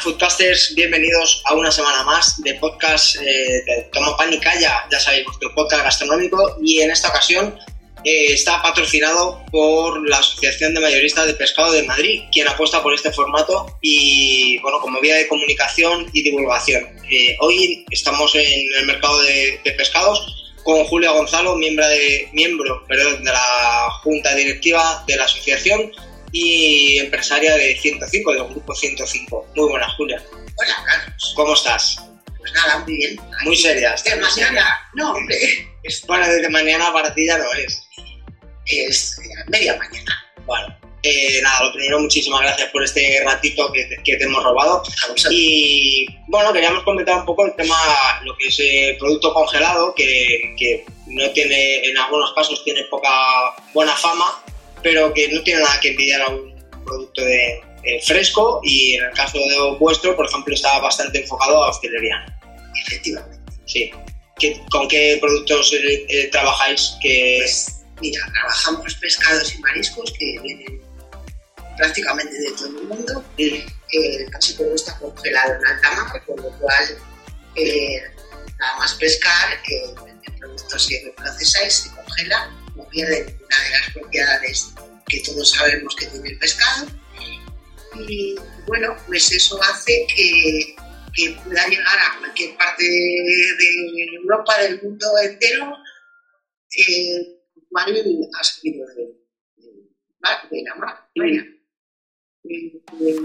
Foodcasters, bienvenidos a una semana más de podcast eh, de Toma Pan y Calla, ya sabéis, vuestro podcast gastronómico y en esta ocasión eh, está patrocinado por la Asociación de Mayoristas de Pescado de Madrid, quien apuesta por este formato y bueno, como vía de comunicación y divulgación. Eh, hoy estamos en el mercado de, de pescados con Julia Gonzalo, miembro de, miembro perdón, de la Junta Directiva de la Asociación y empresaria de 105, del grupo 105. Muy buenas, Julia. Hola, Carlos. ¿Cómo estás? Pues nada, muy bien. Muy seria. De mañana, no, hombre, Es para desde mañana para ti ya no es. es eh, media mañana. Bueno, eh, nada, lo primero, muchísimas gracias por este ratito que te, que te hemos robado. Y bueno, queríamos comentar un poco el tema, lo que es el producto congelado, que, que no tiene, en algunos casos tiene poca buena fama, pero que no tiene nada que envidiar a un producto de, eh, fresco y en el caso de vuestro, por ejemplo, está bastante enfocado a hostelería. Efectivamente. Sí. ¿Qué- ¿Con qué productos eh, eh, trabajáis? Que, Pues mira, trabajamos pescados y mariscos que vienen prácticamente de todo el mundo. Eh, casi todo está congelado en alta mar, con lo cual eh, nada más pescar, eh, el producto se procesa y se congela, no pierde ninguna de las propiedades que todos sabemos que tiene el pescado. Y bueno, pues eso hace que, que pueda llegar a cualquier parte de Europa, del mundo entero, eh, cual ha salido de, de, mar- de la mar. vaya. Eh, eh,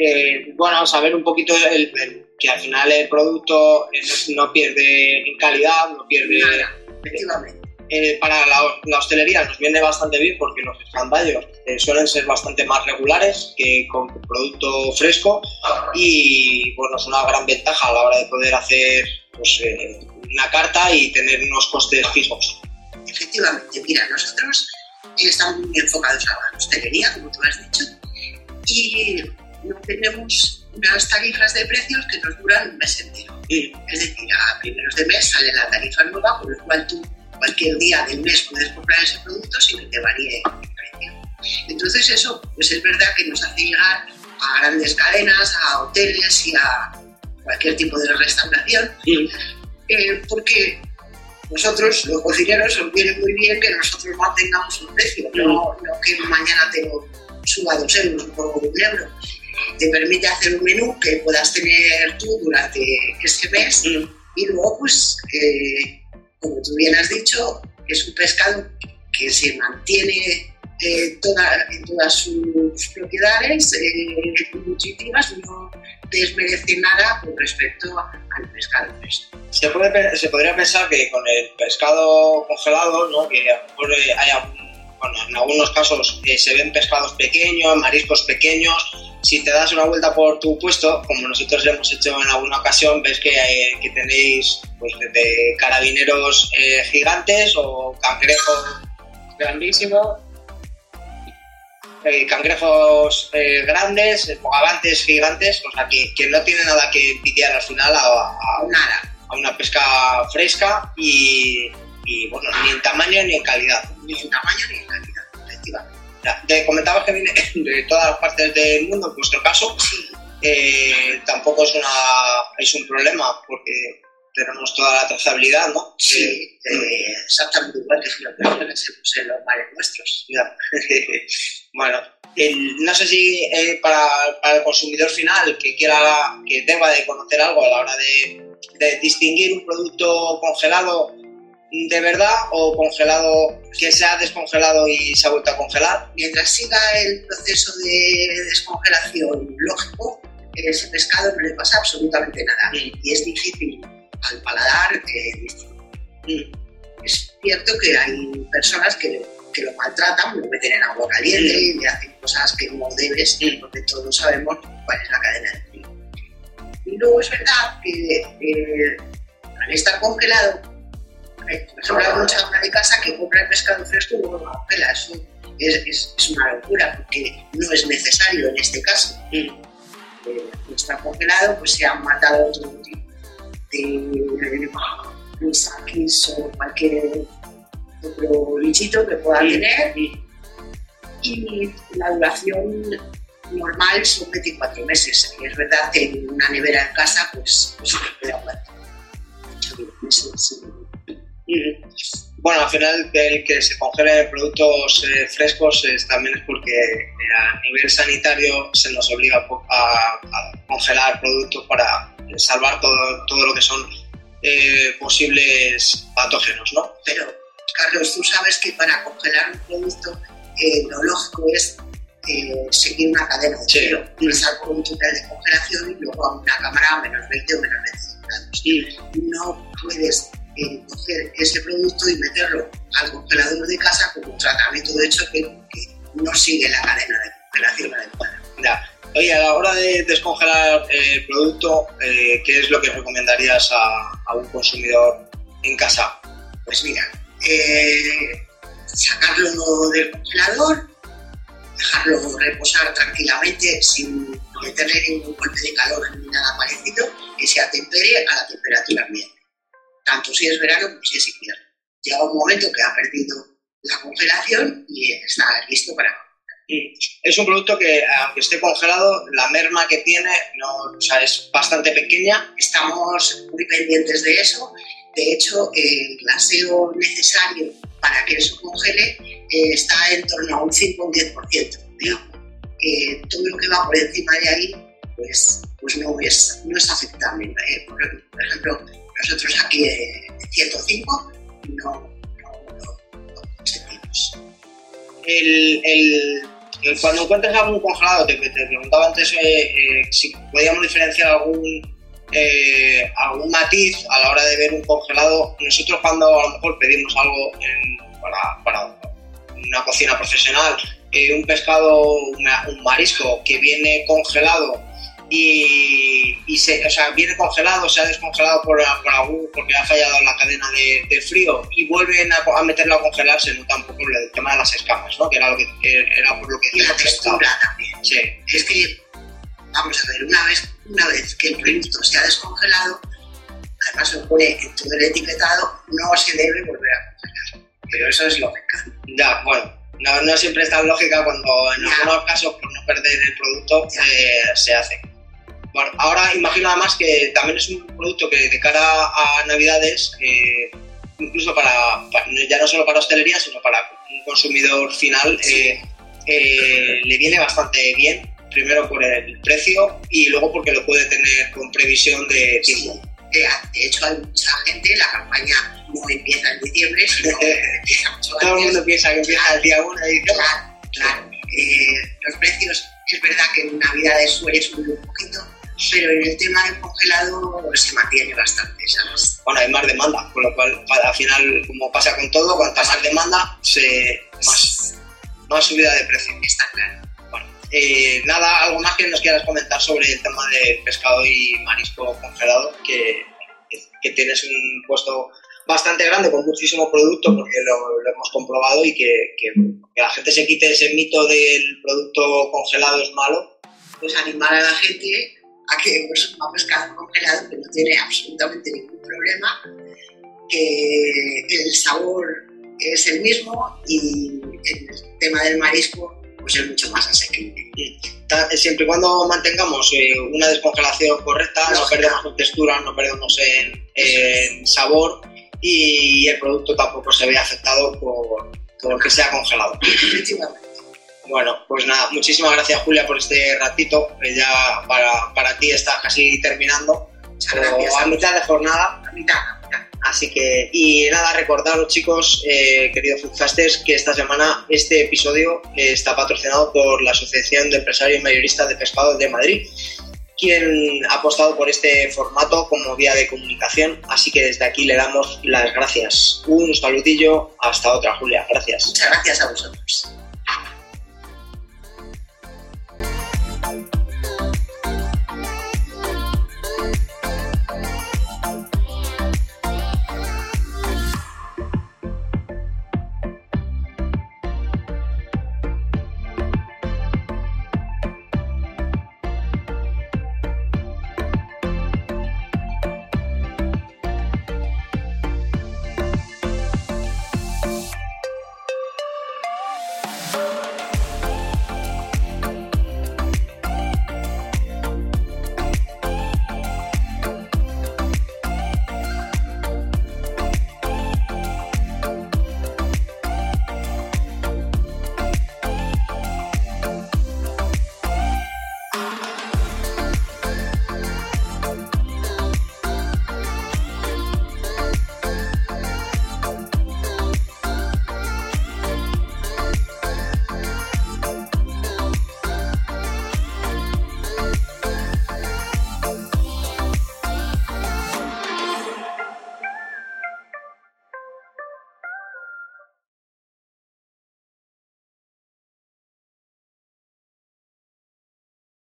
Eh, bueno, saber un poquito el- el- que al final el producto eh, no, no pierde en calidad, no pierde... nada, efectivamente. Eh, para la, la hostelería nos viene bastante bien porque los escandallos eh, suelen ser bastante más regulares que con producto fresco y bueno, es una gran ventaja a la hora de poder hacer pues, eh, una carta y tener unos costes fijos. Efectivamente, mira, nosotros estamos muy enfocados a la hostelería, como tú has dicho, y no tenemos unas tarifas de precios que nos duran un mes entero. Es decir, a primeros de mes sale la tarifa nueva, por lo cual tú cualquier día del mes puedes comprar ese producto sin que te varíe el precio. Entonces eso, pues es verdad que nos hace llegar a grandes cadenas, a hoteles y a cualquier tipo de restauración, eh, porque nosotros, los cocineros, os viene muy bien que nosotros mantengamos un precio, no, no que mañana te lo suba dos euros o un euro. Te permite hacer un menú que puedas tener tú durante ese mes y- y luego, pues, eh, como tú bien has dicho, es un pescado que se mantiene eh, toda- en todas sus propiedades eh, nutritivas, no desmerece nada con respecto al pescado fresco. Se, puede, se podría pensar que con el pescado congelado, ¿no? que a lo mejor eh, hay bueno, en algunos casos eh, se ven pescados pequeños, mariscos pequeños. Si te das una vuelta por tu puesto, como nosotros hemos hecho en alguna ocasión, ves que, eh, que tenéis pues, de carabineros eh, gigantes o cangrejos grandísimos, eh, cangrejos eh, grandes, bogavantes gigantes, o sea, que, que no tiene nada que envidiar al final a- Nada, a una pesca fresca y, y, bueno, ni en tamaño ni en calidad. ni en tamaño ni en calidad, Te comentabas que viene de todas las partes del mundo, en vuestro caso, eh, tampoco es, una, es un problema porque tenemos toda la trazabilidad, ¿no? Eh, sí, eh, exactamente igual que si lo que en los mares nuestros. Ya. bueno, el- no sé si eh, para, para el consumidor final que quiera, que tenga de conocer algo a la hora de, de distinguir un producto congelado de verdad o congelado que se ha descongelado y se ha vuelto a congelar. Mientras siga el proceso de descongelación lógico, ese pescado no le pasa absolutamente nada Mm. y es difícil al paladar eh, distinguir. Es cierto que hay personas que, que lo maltratan, lo meten en agua caliente y le hacen cosas que no debes, Mm. porque todos sabemos cuál es la cadena de frío. Y luego es verdad que eh, al estar congelado, eh, por ejemplo, hay mucha ama de casa que compra el pescado fresco y luego lo congela. Eso es, es- es una locura, porque no es necesario en este caso. Eh, al estar congelado, pues se han matado otro tipo de anisakis o cualquier otro bichito que pueda Mm. tener y la duración normal son 24 meses. Y es verdad que en una nevera en casa, pues, pues se puede aguantar 8 Bueno, al final el que se congelen productos eh, frescos es, también es porque a nivel sanitario se nos obliga a, a congelar productos para salvar todo, todo lo que son eh, posibles patógenos, ¿no? Pero, Carlos, tú sabes que para congelar un producto eh, lo lógico es eh, seguir una cadena de Sí. cero, empezar por un túnel de congelación y luego a una cámara a menos 20 o menos 25 grados. No puedes eh, coger ese producto y meterlo al congelador de casa un tratamiento de hecho que, que no sigue la cadena de congelación adecuada. Oye, a la hora de descongelar el producto, eh, ¿qué es lo que recomendarías a, a un consumidor en casa? Pues mira, eh, sacarlo del congelador, dejarlo reposar tranquilamente sin meterle ningún golpe de calor ni nada parecido, que se atempere a la temperatura ambiente, tanto si es verano como si es invierno. Llega un momento que ha perdido la congelación y está listo para Es un producto que, aunque esté congelado, la merma que tiene no, o sea, es bastante pequeña. Estamos muy pendientes de eso. De hecho, el glaseo necesario para que eso congele eh, está en torno a un 5 o un 10%. digamos. Eh, todo lo que va por encima de ahí, pues, pues no, es, no es aceptable. Eh, por, por ejemplo, nosotros aquí en 105 no, no, no, no consentimos. El, el- el- cuando encuentres algún congelado, te, te preguntaba antes eh, eh, si podíamos diferenciar algún, eh, algún matiz a la hora de ver un congelado. Nosotros cuando a lo mejor pedimos algo en- para, para una cocina profesional, eh, un pescado, una- un marisco que viene congelado y, y se, o sea, viene congelado, se ha descongelado por, por algún, porque ha fallado la cadena de, de frío y vuelven a, a meterlo a congelar, se nota un poco el tema de las escamas, ¿no? que era, lo que, era por lo que Y la textura también. Sí, Es que, vamos a ver, una vez, una vez que el producto se ha descongelado, además lo pone en todo el etiquetado, no se debe volver a congelar. Pero eso es lógica. ya, bueno. No, no siempre es tan lógica cuando en Ya. algunos casos, por no perder el producto, eh, se hace. Bueno, ahora imagino además que también es un producto que de cara a Navidades, eh, incluso para, para- ya no solo para hostelería, sino para un consumidor final, eh, eh, le viene bastante bien. Primero por el precio y luego porque lo puede tener con previsión de tiempo. De, de hecho, hay mucha gente, la campaña no empieza en diciembre, sino que empieza mucho Todo el antes. mundo piensa que empieza el día 1 y dice, Claro, claro. Los precios, es verdad que en Navidades suele subir un poquito, pero en el tema del congelado se mantiene bastante, ¿sabes? bueno, hay más demanda, con lo cual al final, como pasa con todo, cuanta más demanda, se, más, más subida de precio. Está claro. Eh, nada, algo más que nos quieras comentar sobre el tema de pescado y marisco congelado, que, que- que tienes un puesto bastante grande con muchísimo producto, porque lo, lo hemos comprobado y que, que- que la gente se quite ese mito del producto congelado es malo. pues animar a la gente a que consuma pescado congelado, que no tiene absolutamente ningún problema, que el sabor es el mismo y el tema del marisco pues es mucho más asequible. Ta- Siempre y cuando mantengamos eh, una descongelación correcta, no perdemos en textura, no perdemos en, en sabor y el producto tampoco se ve afectado por, por que sea congelado. Efectivamente. Bueno, pues nada, muchísimas gracias Julia por este ratito, que ya para, para ti está casi terminando, o gracias. a mitad de jornada, A mitad, a mitad. Así que, y nada, recordaros chicos, eh, queridos foodcasters, que esta semana este episodio eh, está patrocinado por la Asociación de Empresarios Mayoristas de Pescado de Madrid, quien ha apostado por este formato como vía de comunicación. Así que desde aquí le damos las gracias. Un saludillo, hasta otra, Julia. Gracias. Muchas gracias a vosotros.